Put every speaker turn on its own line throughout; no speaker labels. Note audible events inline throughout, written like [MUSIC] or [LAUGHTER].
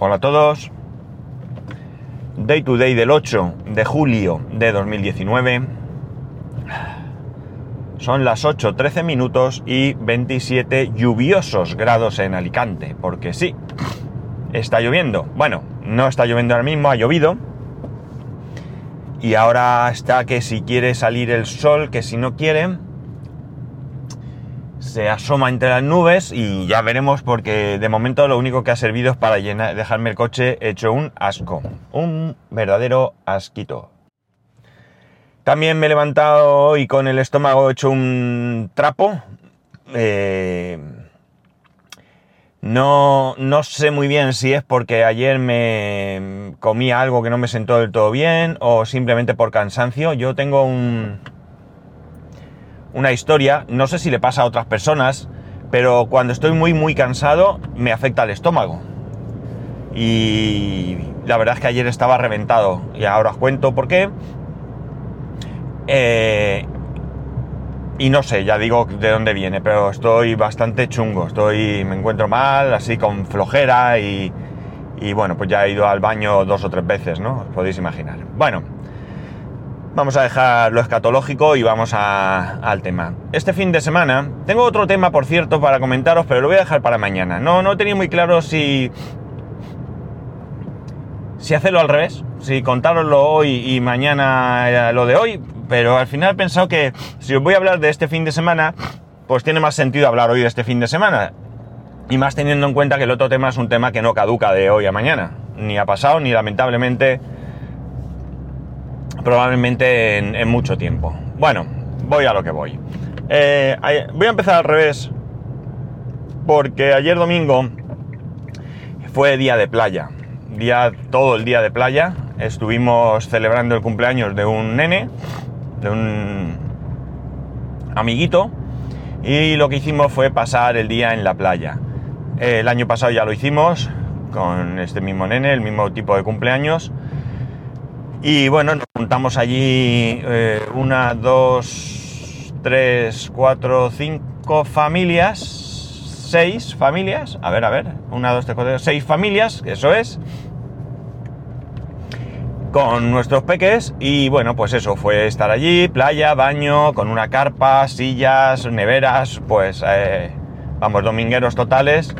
Hola a todos. Day to day del 8 de julio de 2019. Son las 8.13 minutos y 27 lluviosos grados en Alicante, porque sí, está lloviendo. Bueno, no está lloviendo ahora mismo, ha llovido. Y ahora está que si quiere salir el sol, que si no quiere, se asoma entre las nubes y ya veremos porque de momento lo único que ha servido es para llenar, dejarme el coche hecho un asco, un verdadero asquito. También me he levantado hoy con el estómago hecho un trapo. Eh, no, no sé muy bien si es porque ayer me comí algo que no me sentó del todo bien o simplemente por cansancio. Yo tengo un, una historia, no sé si le pasa a otras personas, pero cuando estoy muy muy cansado me afecta el estómago. Y la verdad es que ayer estaba reventado y ahora os cuento por qué. Eh, y no sé, ya digo de dónde viene, pero estoy bastante chungo, estoy, me encuentro mal, así con flojera y, y bueno, pues ya he ido al baño dos o tres veces, ¿no? Os podéis imaginar. Bueno, vamos a dejar lo escatológico y vamos a, al tema. Este fin de semana, tengo otro tema, por cierto, para comentaros, pero lo voy a dejar para mañana. No, no he tenido muy claro si... Si hacerlo al revés, si contároslo hoy y mañana lo de hoy, pero al final he pensado que si os voy a hablar de este fin de semana, pues tiene más sentido hablar hoy de este fin de semana. Y más teniendo en cuenta que el otro tema es un tema que no caduca de hoy a mañana, ni ha pasado, ni lamentablemente, probablemente en, mucho tiempo. Bueno, voy a lo que voy. Eh, voy a empezar al revés, porque ayer domingo fue día de playa, día todo el día de playa. Estuvimos celebrando el cumpleaños de un nene, de un amiguito, y lo que hicimos fue pasar el día en la playa. El año pasado ya lo hicimos con este mismo nene, el mismo tipo de cumpleaños. Y bueno, nos juntamos allí eh, una, dos, tres, cuatro, cinco familias, seis familias, a ver, a ver, una, dos, tres, cuatro, seis familias, eso es, con nuestros peques y bueno, pues eso, fue estar allí, playa, baño, con una carpa, sillas, neveras, pues eh, vamos, domingueros totales.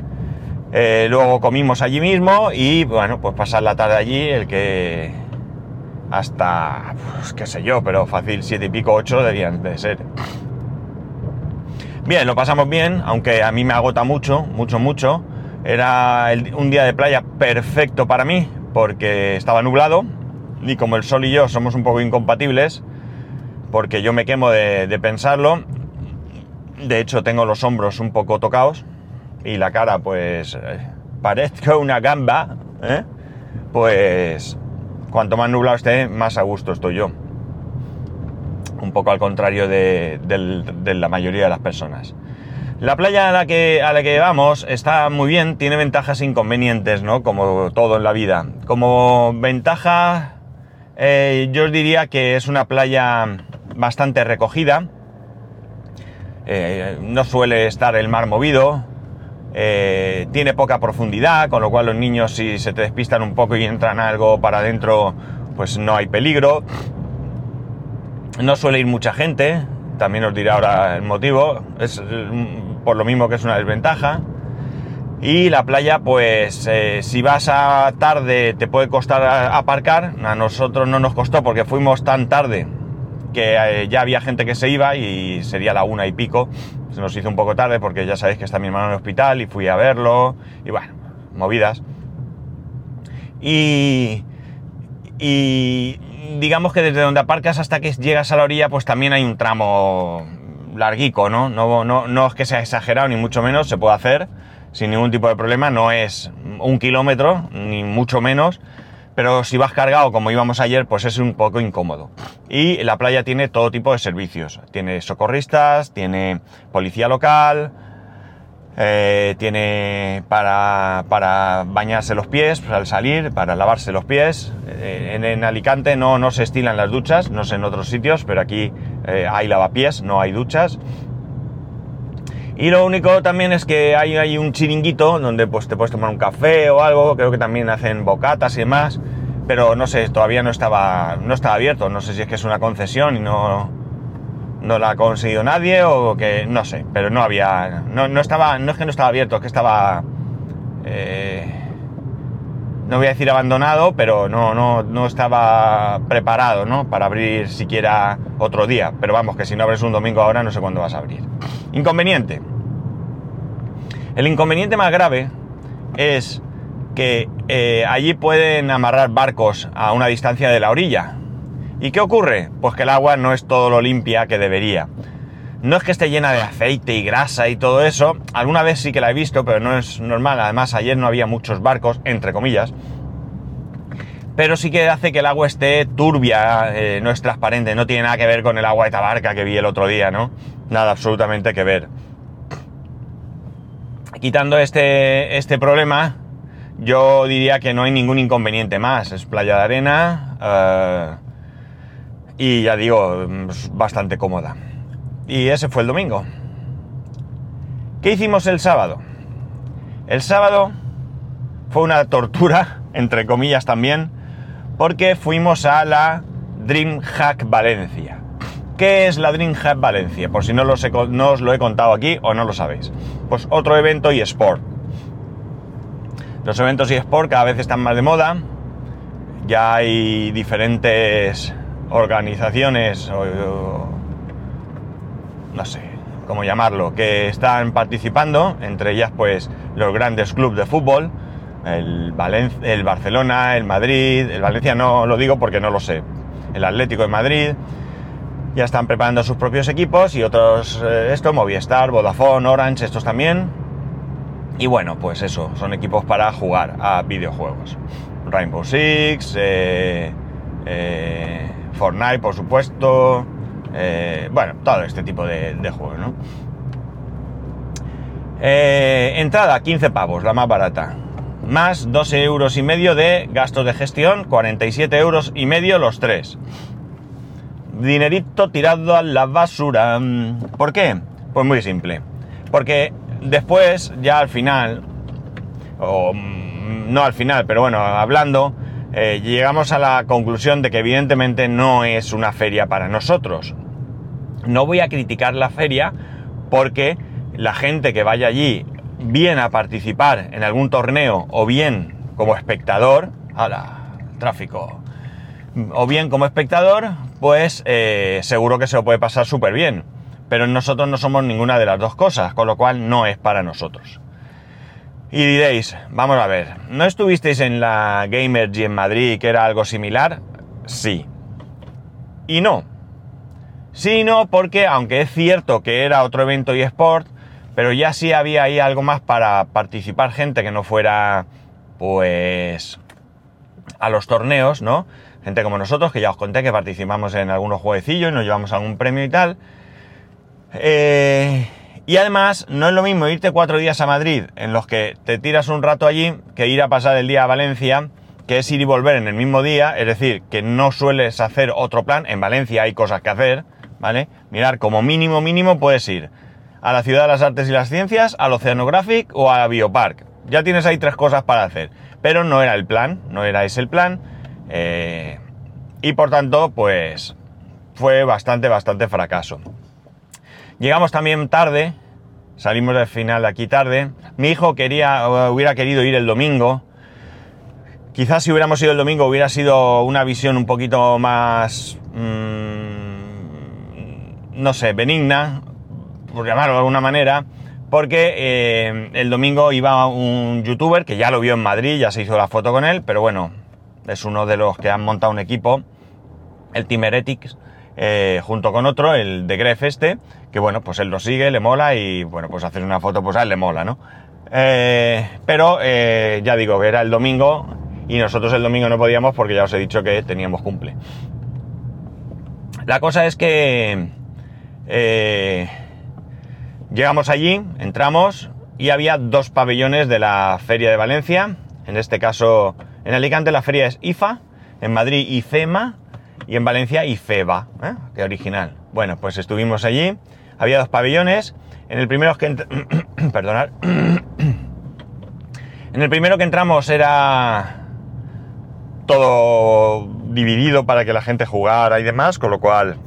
Eh, luego comimos allí mismo y bueno, pues pasar la tarde allí, el que hasta, pues, qué sé yo, pero fácil, siete y pico, ocho debían de ser. Bien, lo pasamos bien, aunque a mí me agota mucho, mucho, mucho. Era un día de playa perfecto para mí, porque estaba nublado, y como el sol y yo somos un poco incompatibles, porque yo me quemo de, de pensarlo, de hecho tengo los hombros un poco tocados, y la cara pues eh, parezco una gamba, ¿eh? pues cuanto más nublado esté, más a gusto estoy yo. Un poco al contrario de, la mayoría de las personas. La playa a la, que, a la que vamos está muy bien, tiene ventajas e inconvenientes, ¿no? Como todo en la vida. Como ventaja, eh, yo os diría que es una playa bastante recogida. Eh, no suele estar el mar movido, eh, tiene poca profundidad, con lo cual los niños si se te despistan un poco y entran algo para adentro, pues no hay peligro. No suele ir mucha gente, también os diré ahora el motivo, es por lo mismo que es una desventaja. Y la playa, pues eh, si vas a tarde te puede costar aparcar, a nosotros no nos costó porque fuimos tan tarde que eh, ya había gente que se iba y sería la una y pico. Se nos hizo un poco tarde porque ya sabéis que está mi hermano en el hospital y fui a verlo y bueno, movidas. Y, y digamos que desde donde aparcas hasta que llegas a la orilla pues también hay un tramo larguico, ¿no? No, no, no es que sea exagerado ni mucho menos, se puede hacer sin ningún tipo de problema, no es un kilómetro ni mucho menos, pero si vas cargado como íbamos ayer, pues es un poco incómodo. Y la playa tiene todo tipo de servicios. Tiene socorristas, tiene policía local, eh, tiene para, para, bañarse los pies al salir, para lavarse los pies. Eh, en, en, Alicante no, no se estilan las duchas, no sé en otros sitios, pero aquí eh, hay lavapiés, no hay duchas. Y lo único también es que hay, hay un chiringuito donde pues te puedes tomar un café o algo, creo que también hacen bocatas y demás, pero no sé, todavía no estaba, no estaba abierto, no sé si es que es una concesión y no, no la ha conseguido nadie o que no sé, pero no había, no, no estaba, no es que no estaba abierto, es que estaba, eh, no voy a decir abandonado, pero no, no, no estaba preparado, ¿no? Para abrir siquiera otro día, pero vamos, que si no abres un domingo ahora no sé cuándo vas a abrir. Inconveniente. El inconveniente más grave es que eh, allí pueden amarrar barcos a una distancia de la orilla. ¿Y qué ocurre? Pues que el agua no es todo lo limpia que debería. No es que esté llena de aceite y grasa y todo eso, alguna vez sí que la he visto, pero no es normal. Además, ayer no había muchos barcos, entre comillas. Pero sí que hace que el agua esté turbia, eh, no es transparente, no tiene nada que ver con el agua de Tabarca que vi el otro día, ¿no? Nada absolutamente que ver. Quitando este, este problema, yo diría que no hay ningún inconveniente más. Es playa de arena eh, y ya digo, bastante cómoda. Y ese fue el domingo. ¿Qué hicimos el sábado? El sábado fue una tortura, [LAUGHS] entre comillas también, porque fuimos a la DreamHack Valencia. ¿Qué es la DreamHack Valencia? Por si no, no os lo he contado aquí o no lo sabéis. Pues otro evento y sport. Los eventos y sport cada vez están más de moda. Ya hay diferentes organizaciones no sé cómo llamarlo, que están participando, entre ellas pues los grandes clubes de fútbol, el, el Barcelona, el Madrid, el Valencia no lo digo porque no lo sé, el Atlético de Madrid, ya están preparando sus propios equipos y otros, eh, esto, Movistar, Vodafone, Orange, estos también. Y bueno, pues eso, son equipos para jugar a videojuegos. Rainbow Six, eh, eh, Fortnite, por supuesto, eh, bueno, todo este tipo de, juegos, ¿no? Eh, entrada, 15 pavos, la más barata. Más 12 euros y medio de gastos de gestión, 47 euros y medio los tres. Dinerito tirado a la basura. ¿Por qué? Pues muy simple. Porque después, ya al final, o mm, no al final, pero bueno, hablando, eh, llegamos a la conclusión de que evidentemente no es una feria para nosotros. No voy a criticar la feria porque la gente que vaya allí bien a participar en algún torneo o bien como espectador, la tráfico, o bien como espectador, pues eh, seguro que se lo puede pasar súper bien. Pero nosotros no somos ninguna de las dos cosas, con lo cual no es para nosotros. Y diréis, vamos a ver, ¿no estuvisteis en la Gamergy en Madrid que era algo similar? Sí. Y no. Sí, no, porque aunque es cierto que era otro evento y sport, pero ya sí había ahí algo más para participar gente que no fuera, pues, a los torneos, ¿no? Gente como nosotros, que ya os conté que participamos en algunos jueguecillos y nos llevamos algún premio y tal. Eh, y además, no es lo mismo irte cuatro días a Madrid, en los que te tiras un rato allí, que ir a pasar el día a Valencia, que es ir y volver en el mismo día, es decir, que no sueles hacer otro plan, en Valencia hay cosas que hacer, ¿vale? Mirar, como mínimo, mínimo puedes ir a la Ciudad de las Artes y las Ciencias, al Oceanographic o a Biopark. Ya tienes ahí tres cosas para hacer, pero no era el plan, no era ese el plan, eh, y por tanto, pues fue bastante, bastante fracaso. Llegamos también tarde, salimos del final aquí tarde. Mi hijo quería, hubiera querido ir el domingo. Quizás si hubiéramos ido el domingo hubiera sido una visión un poquito más, mmm, no sé, benigna, por llamarlo de alguna manera, porque eh, el domingo iba un youtuber que ya lo vio en Madrid, ya se hizo la foto con él, pero bueno, es uno de los que han montado un equipo, el Team Heretics, eh, junto con otro, el de Gref este, que bueno, pues él lo sigue, le mola y bueno, pues hacer una foto pues a él le mola, ¿no? Eh, pero eh, ya digo que era el domingo y nosotros el domingo no podíamos porque ya os he dicho que teníamos cumple. La cosa es que llegamos allí, entramos y había dos pabellones de la Feria de Valencia. En este caso, en Alicante la feria es IFA, en Madrid IFEMA y en Valencia IFEBA, ¿eh? que original. Bueno, pues estuvimos allí, había dos pabellones, En el primero que [COUGHS] [COUGHS] en el primero que entramos era todo dividido para que la gente jugara y demás, con lo cual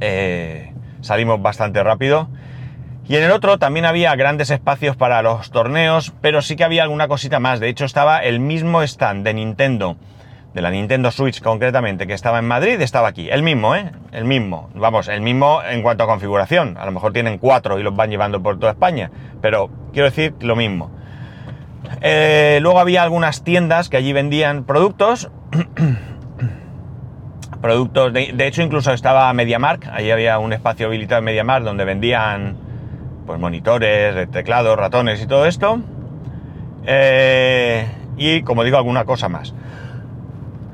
eh, salimos bastante rápido. Y en el otro también había grandes espacios para los torneos, pero sí que había alguna cosita más. De hecho, estaba el mismo stand de Nintendo, de la Nintendo Switch concretamente, que estaba en Madrid, estaba aquí. El mismo, ¿eh? El mismo. Vamos, el mismo en cuanto a configuración. A lo mejor tienen cuatro y los van llevando por toda España. Pero quiero decir lo mismo. Eh, luego había algunas tiendas que allí vendían productos. [COUGHS] productos, de, de, hecho incluso estaba MediaMark, allí había un espacio habilitado en MediaMark donde vendían pues monitores, teclados, ratones y todo esto. Eh, y como digo, alguna cosa más.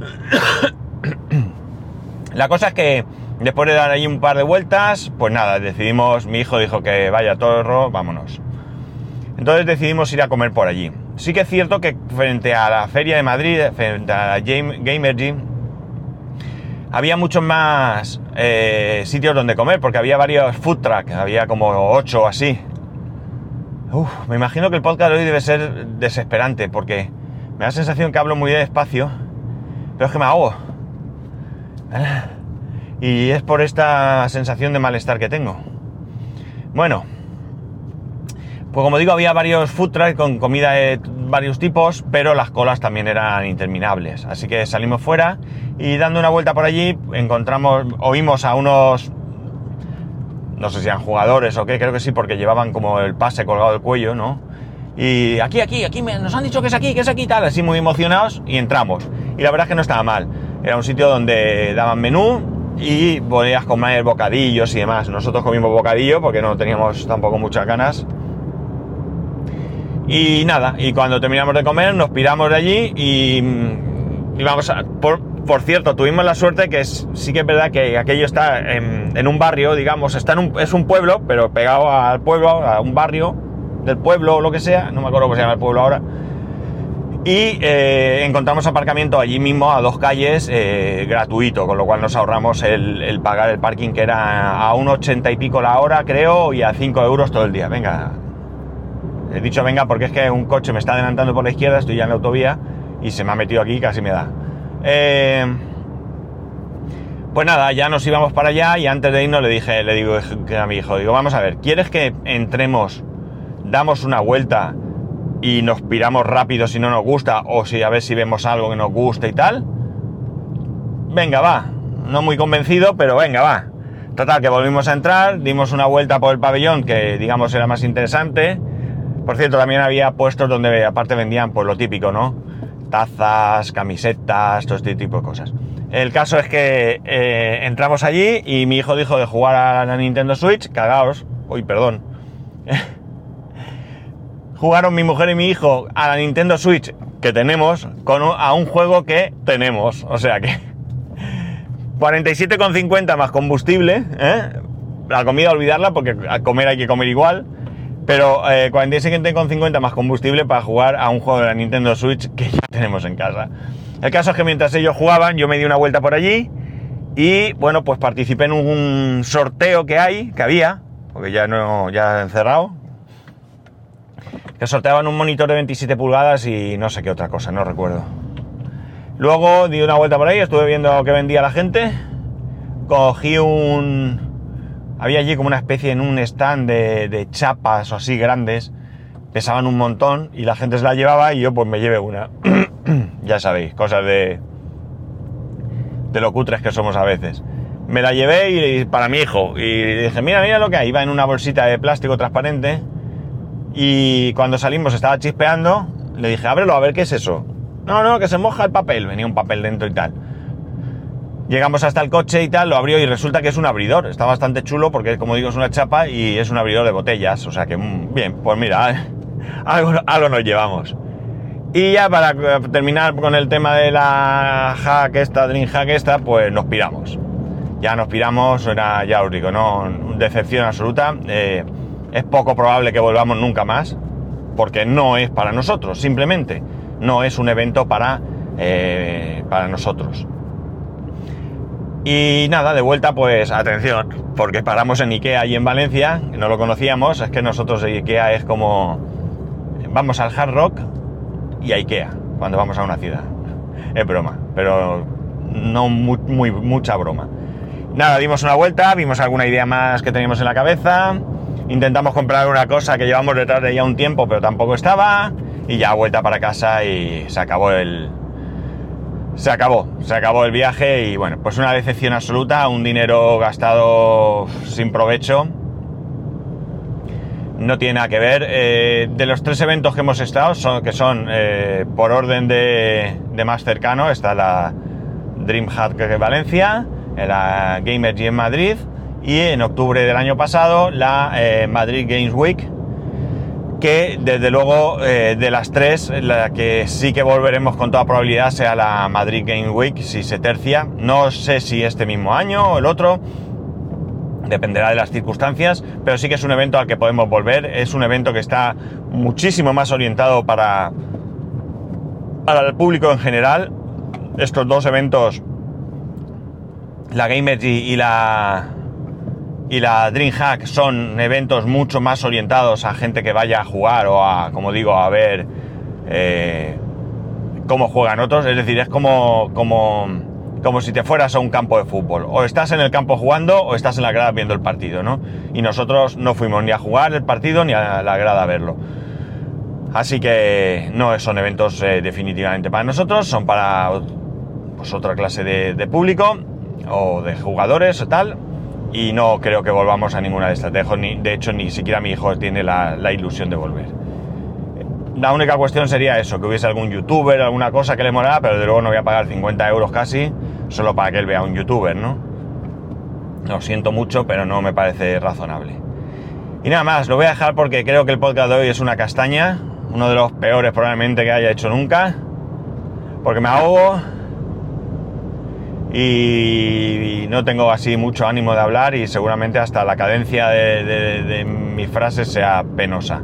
[COUGHS] La cosa es que después de dar ahí un par de vueltas, pues nada, decidimos, mi hijo dijo que vaya torro, vámonos. Entonces decidimos ir a comer por allí. Sí que es cierto que frente a la Feria de Madrid, frente a la Gamergy, había muchos más eh, sitios donde comer, porque había varios food trucks, había como ocho o así. Me imagino que el podcast de hoy debe ser desesperante, porque me da la sensación que hablo muy despacio, pero es que me ahogo. Y es por esta sensación de malestar que tengo. Bueno, pues como digo, había varios food trucks con comida de varios tipos, pero las colas también eran interminables. Así que salimos fuera y dando una vuelta por allí encontramos, oímos a unos, no sé si eran jugadores o qué, creo que sí, porque llevaban como el pase colgado del cuello, ¿no? Y aquí, aquí, aquí, nos han dicho que es aquí, que es aquí, tal, así muy emocionados y entramos. Y la verdad es que no estaba mal. Era un sitio donde daban menú y podías comer bocadillos y demás. Nosotros comimos bocadillo porque no teníamos tampoco muchas ganas y nada, y cuando terminamos de comer nos piramos de allí y, y vamos a... Por, por, cierto, tuvimos la suerte que es, sí que es verdad que aquello está en, en un barrio, digamos, está en un, es un pueblo, pero pegado al pueblo, a un barrio del pueblo o lo que sea, no me acuerdo cómo se llama el pueblo ahora. Y eh, encontramos aparcamiento allí mismo a dos calles eh, gratuito, con lo cual nos ahorramos el, pagar el parking que era a un ochenta y pico la hora, creo, y a 5 euros todo el día. Venga, He dicho venga porque es que un coche me está adelantando por la izquierda, estoy ya en la autovía y se me ha metido aquí casi me da. Eh, pues nada, ya nos íbamos para allá y antes de irnos le dije, le digo a mi hijo, digo, vamos a ver, ¿quieres que entremos, damos una vuelta y nos piramos rápido si no nos gusta o si a ver si vemos algo que nos guste y tal? Venga, va. No muy convencido, pero venga, va. Total, que volvimos a entrar, dimos una vuelta por el pabellón que digamos era más interesante por cierto, también había puestos donde aparte vendían pues lo típico, ¿no? Tazas, camisetas, todo este tipo de cosas. El caso es que eh, entramos allí y mi hijo dijo de jugar a la Nintendo Switch, cagaos, uy, perdón. [LAUGHS] Jugaron mi mujer y mi hijo a la Nintendo Switch que tenemos con a un juego que tenemos, o sea que [LAUGHS] 47,50 más combustible, ¿eh? La comida olvidarla porque a comer hay que comer igual. Pero eh, 47,50 más combustible para jugar a un juego de la Nintendo Switch que ya tenemos en casa. El caso es que mientras ellos jugaban, yo me di una vuelta por allí y bueno, pues participé en un sorteo que hay, que había, porque ya no, ya encerrado. Que sorteaban un monitor de 27 pulgadas y no sé qué otra cosa, no recuerdo. Luego di una vuelta por ahí, estuve viendo qué vendía la gente. Cogí un, había allí como una especie en un stand de, chapas o así grandes, pesaban un montón y la gente se la llevaba y yo pues me llevé una. [CLEARS THROAT] ya sabéis, cosas de, de lo cutres que somos a veces. Me la llevé y, para mi hijo y dije, mira, mira lo que hay. Iba en una bolsita de plástico transparente y cuando salimos estaba chispeando. Le dije, ábrelo a ver qué es eso. No, no, que se moja el papel. Venía un papel dentro y tal. Llegamos hasta el coche y tal, lo abrió y resulta que es un abridor. Está bastante chulo porque, como digo, es una chapa y es un abridor de botellas. O sea que, mm, bien, pues mira, [LAUGHS] algo, nos llevamos. Y ya para terminar con el tema de la hack esta, Dream Hack esta, pues nos piramos. Ya nos piramos, era ya os digo, ¿no? Decepción absoluta. Eh, es poco probable que volvamos nunca más, porque no es para nosotros, simplemente. No es un evento para, eh, para nosotros. Y nada, de vuelta, pues atención, porque paramos en Ikea y en Valencia, no lo conocíamos, es que nosotros de Ikea es como vamos al Hard Rock y a Ikea cuando vamos a una ciudad. [LAUGHS] Es broma, pero no muy, mucha broma. Nada, dimos una vuelta, vimos alguna idea más que teníamos en la cabeza, intentamos comprar una cosa que llevamos detrás de ya un tiempo, pero tampoco estaba, y ya vuelta para casa y se acabó el, se acabó, se acabó el viaje y bueno, pues una decepción absoluta, un dinero gastado sin provecho. No tiene nada que ver. Eh, de los tres eventos que hemos estado, son, que son eh, por orden de, más cercano, está la DreamHack de Valencia, la Gamer en Madrid y en octubre del año pasado la eh, Madrid Games Week que desde luego eh, de las tres, la que sí que volveremos con toda probabilidad sea la Madrid Game Week, si se tercia. No sé si este mismo año o el otro, dependerá de las circunstancias, pero sí que es un evento al que podemos volver. Es un evento que está muchísimo más orientado para, para el público en general. Estos dos eventos, la Game y la y la DreamHack son eventos mucho más orientados a gente que vaya a jugar o a, como digo, a ver eh, cómo juegan otros. Es decir, es como, como, como si te fueras a un campo de fútbol. O estás en el campo jugando o estás en la grada viendo el partido, ¿no? Y nosotros no fuimos ni a jugar el partido ni a la grada a verlo. Así que no son eventos eh, definitivamente para nosotros, son para pues, otra clase de, de público o de jugadores o tal y no creo que volvamos a ninguna de estas. De, hecho, ni siquiera mi hijo tiene la, ilusión de volver. La única cuestión sería eso, que hubiese algún youtuber, alguna cosa que le molara, pero de luego no voy a pagar 50 euros casi solo para que él vea un youtuber, ¿no? Lo siento mucho, pero no me parece razonable. Y nada más, lo voy a dejar porque creo que el podcast de hoy es una castaña, uno de los peores probablemente que haya hecho nunca, porque me ahogo y no tengo así mucho ánimo de hablar y seguramente hasta la cadencia de, mis frases sea penosa.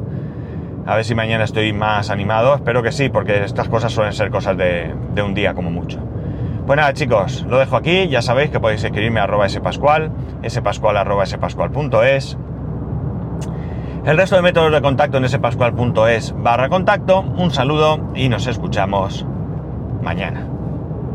A ver si mañana estoy más animado, espero que sí, porque estas cosas suelen ser cosas de, un día como mucho. Pues nada chicos, lo dejo aquí, ya sabéis que podéis escribirme a arroba spascual, spascual arroba spascual.es. El resto de métodos de contacto en spascual.es barra contacto. Un saludo y nos escuchamos mañana.